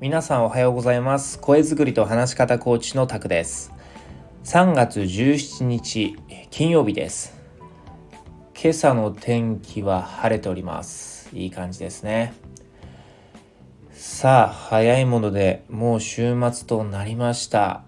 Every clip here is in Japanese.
皆さんおはようございます。声作りと話し方コーチのタクです。3月17日金曜日です。今朝の天気は晴れております。いい感じですね。さあ早いものでもう週末となりました。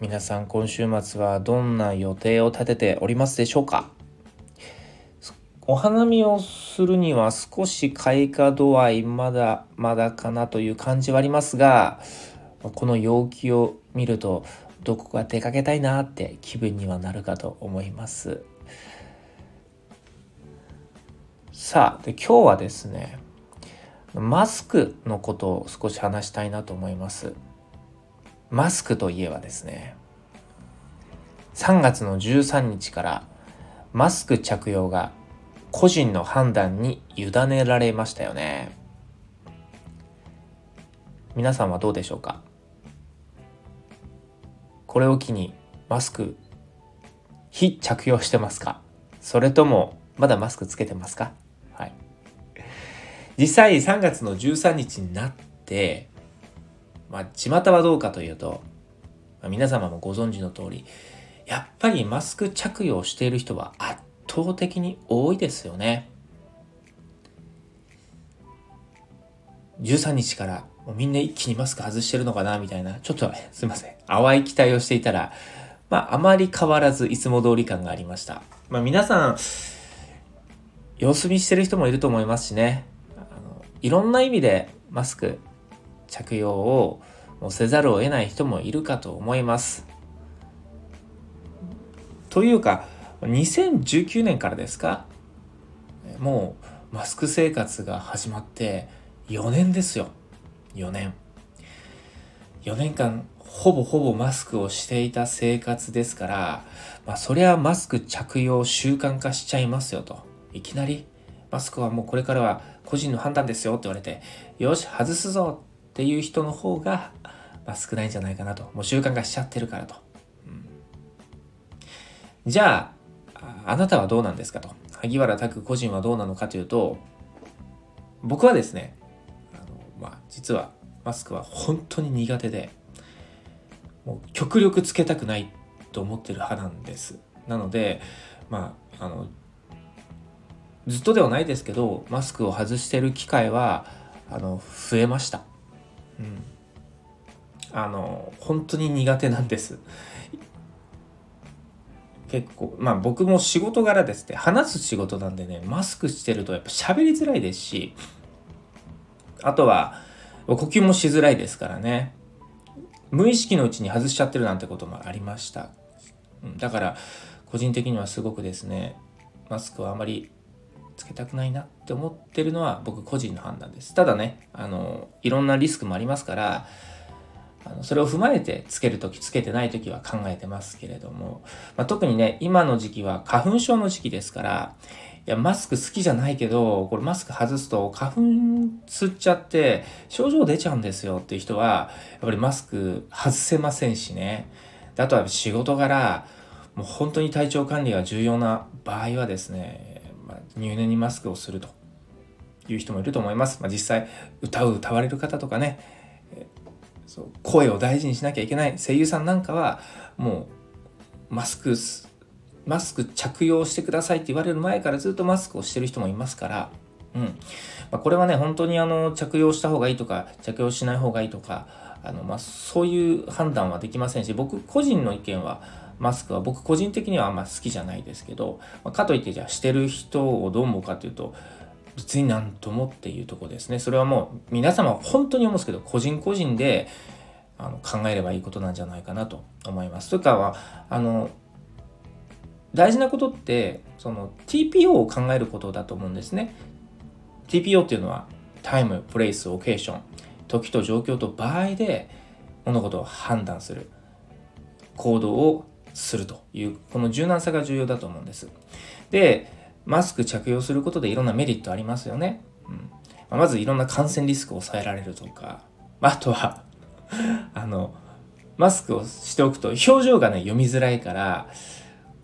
皆さん今週末はどんな予定を立てておりますでしょうか？お花見をするには少し開花度合いまだまだかなという感じはありますがこの陽気を見るとどこか出かけたいなって気分にはなるかと思います。さあで今日はですねマスクのことを少し話したいなと思います。マスクといえばですね3月の13日からマスク着用が個人の判断に委ねられましたよね。皆さんはどうでしょうか？これを機にマスク非着用してますか？それともまだマスクつけてますか？はい。実際3月の13日になってまあ、巷はどうかというと、まあ、皆様もご存知の通り、やっぱりマスク着用している人は圧倒的に多いですよね。13日からもうみんな一気にマスク外してるのかなみたいな、ちょっとすいません、淡い期待をしていたら、まあ、あまり変わらずいつも通り感がありました。まあ、皆さん、様子見してる人もいると思いますしね、あのいろんな意味でマスク着用をもうせざるを得ない人もいるかと思います。というか2019年からですか？もうマスク生活が始まって4年ですよ。4年4年間ほぼほぼマスクをしていた生活ですから、まあ、そりゃマスク着用習慣化しちゃいますよと。いきなりマスクはもうこれからは個人の判断ですよって言われてよし外すぞっていう人の方が、まあ、少ないんじゃないかなと。もう習慣化しちゃってるからと、うん、じゃああなたはどうなんですかと。萩原拓個人はどうなのかというと僕はですねあの、まあ、実はマスクは本当に苦手でもう極力つけたくないと思ってる派なんです。なのでまああのずっとではないですけどマスクを外してる機会はあの増えました。うん、あの本当に苦手なんです。結構まあ僕も仕事柄ですね話す仕事なんでねマスクしてるとやっぱ喋りづらいですしあとは呼吸もしづらいですからね無意識のうちに外しちゃってるなんてこともありましただから個人的にはすごくですねマスクはあまりつけたくないなって思ってるのは僕個人の判断です。ただね、あの、いろんなリスクもありますから、あのそれを踏まえてつけるときつけてないときは考えてますけれども、まあ、特にね、今の時期は花粉症の時期ですから、いや、マスク好きじゃないけど、これマスク外すと花粉吸っちゃって症状出ちゃうんですよっていう人は、やっぱりマスク外せませんしね。あとは仕事柄、もう本当に体調管理が重要な場合はですね、入念にマスクをするという人もいると思います。まあ、実際歌う歌われる方とかね、そう声を大事にしなきゃいけない。声優さんなんかはもうマスクマスク着用してくださいって言われる前からずっとマスクをしてる人もいますから、うん。まあ、これはね本当にあの着用した方がいいとか着用しない方がいいとかあの、まあ、そういう判断はできませんし僕個人の意見はマスクは僕個人的にはあんま好きじゃないですけど、まあ、かといってじゃあしてる人をどう思うかというと別になんともっていうとこですねそれはもう皆様本当に思うんですけど個人個人であの考えればいいことなんじゃないかなと思います。というかはあの大事なことってその TPO を考えることだと思うんですね。TPO っていうのはタイム、プレイス、オケーション時と状況と場合で物事を判断する行動をするというこの柔軟さが重要だと思うんです。でマスク着用することでいろんなメリットありますよね。うん。まずいろんな感染リスクを抑えられるとか。あとは あのマスクをしておくと表情がね読みづらいから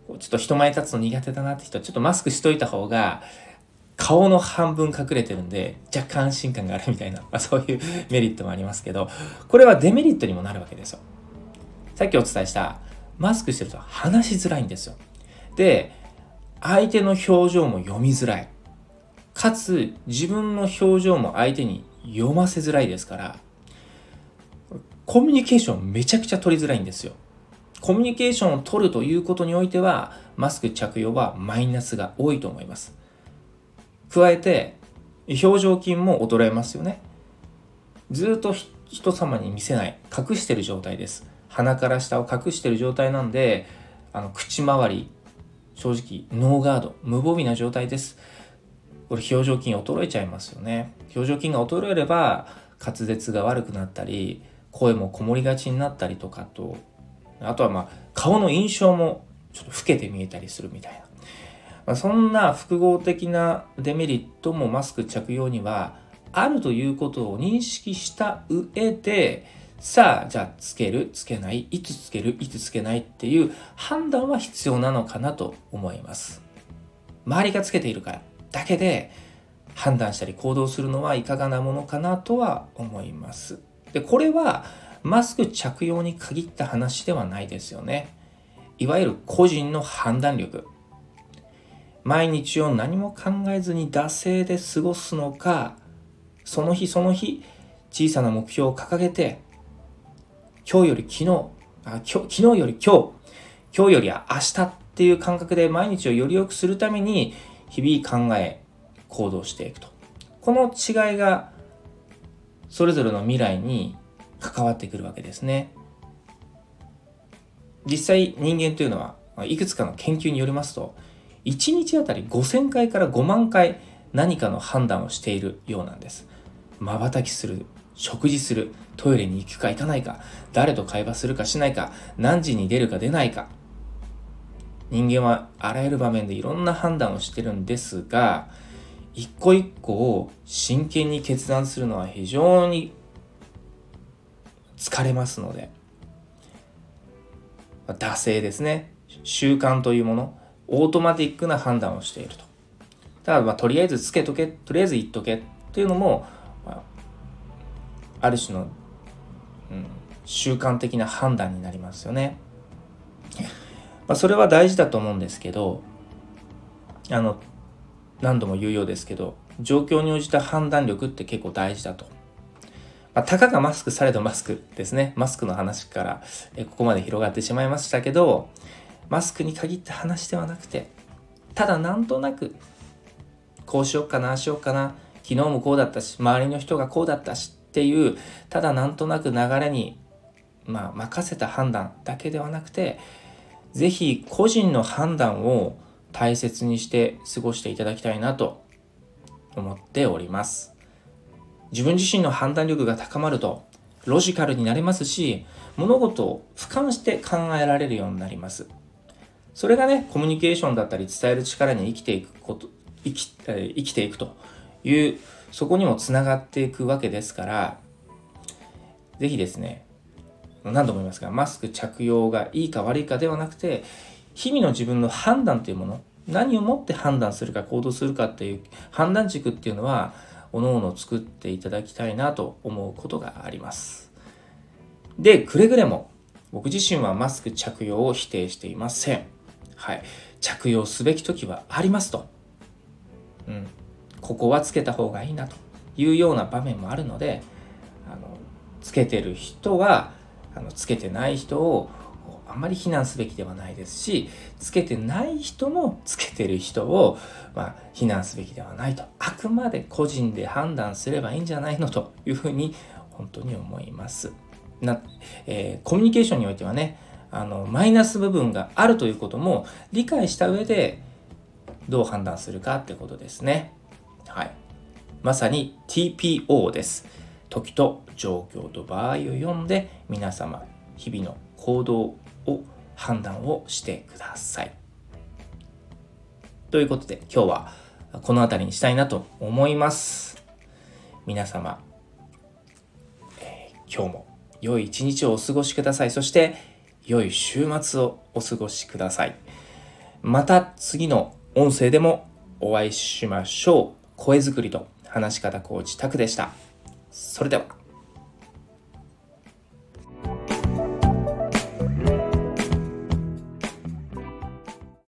ちょっと人前立つの苦手だなって人はちょっとマスクしといた方が顔の半分隠れてるんで若干安心感があるみたいな、まあ、そういうメリットもありますけどこれはデメリットにもなるわけですよ。さっきお伝えしたマスクしてると話しづらいんですよ。で相手の表情も読みづらい。かつ自分の表情も相手に読ませづらいですからコミュニケーションめちゃくちゃ取りづらいんですよ。コミュニケーションを取るということにおいてはマスク着用はマイナスが多いと思います。加えて表情筋も衰えますよね。ずっと人様に見せない隠してる状態です。鼻から下を隠してる状態なんであの口周り正直ノーガード無防備な状態です。これ表情筋衰えちゃいますよね。表情筋が衰えれば滑舌が悪くなったり声もこもりがちになったりとかとあとはまあ顔の印象もちょっと老けて見えたりするみたいな、まあ、そんな複合的なデメリットもマスク着用にはあるということを認識した上でさあじゃあつけるつけないいつつけるいつつけないっていう判断は必要なのかなと思います。周りがつけているから。だけで判断したり行動するのはいかがなものかなとは思います。でこれはマスク着用に限った話ではないですよね。いわゆる個人の判断力。毎日を何も考えずに惰性で過ごすのかその日その日小さな目標を掲げて今日より昨日あ今日昨日より今日今日より明日っていう感覚で毎日をより良くするために日々考え行動していくと。この違いがそれぞれの未来に関わってくるわけですね。実際人間というのはいくつかの研究によりますと1日あたり5000回から5万回何かの判断をしているようなんです。瞬きする食事するトイレに行くか行かないか誰と会話するかしないか何時に出るか出ないか。人間はあらゆる場面でいろんな判断をしてるんですが一個一個を真剣に決断するのは非常に疲れますので。惰性ですね。習慣というものオートマティックな判断をしていると。ただまあとりあえずつけとけとりあえず言っとけっていうのも、ある種の、うん、習慣的な判断になりますよね、まあ、それは大事だと思うんですけどあの何度も言うようですけど状況に応じた判断力って結構大事だとまあ、たかがマスクされどマスクですね。マスクの話からえここまで広がってしまいましたけど、マスクに限った話ではなくて、ただなんとなく、こうしよっかな、あしよっかな、昨日もこうだったし、周りの人がこうだったしっていう、ただなんとなく流れに、まあ、任せた判断だけではなくて、是非個人の判断を大切にして過ごしていただきたいなと思っております。自分自身の判断力が高まるとロジカルになれますし物事を俯瞰して考えられるようになりますそれがねコミュニケーションだったり伝える力に生きていくこと生き生きていくというそこにもつながっていくわけですから是非ですね何度も言いますがマスク着用がいいか悪いかではなくて日々の自分の判断というもの何をもって判断するか行動するかっていう判断軸っていうのはおのおの作っていただきたいなと思うことがあります。で、くれぐれも僕自身はマスク着用を否定していません。はい。着用すべき時はありますと。うん。ここはつけた方がいいなというような場面もあるので、あの、つけてる人は、あのつけてない人をあまり非難すべきではないですしつけてない人もつけてる人を、まあ、非難すべきではないと。あくまで個人で判断すればいいんじゃないのというふうに本当に思います。な、えー、コミュニケーションにおいてはねあのマイナス部分があるということも理解した上でどう判断するかってことですね。はいまさに TPO です時と状況と場合を読んで皆様日々の行動を判断をしてください。ということで今日はこの辺りにしたいなと思います。皆様、えー、今日も良い一日をお過ごしください。そして良い週末をお過ごしください。また次の音声でもお会いしましょう。声作りと話し方コーチタクでした。それでは。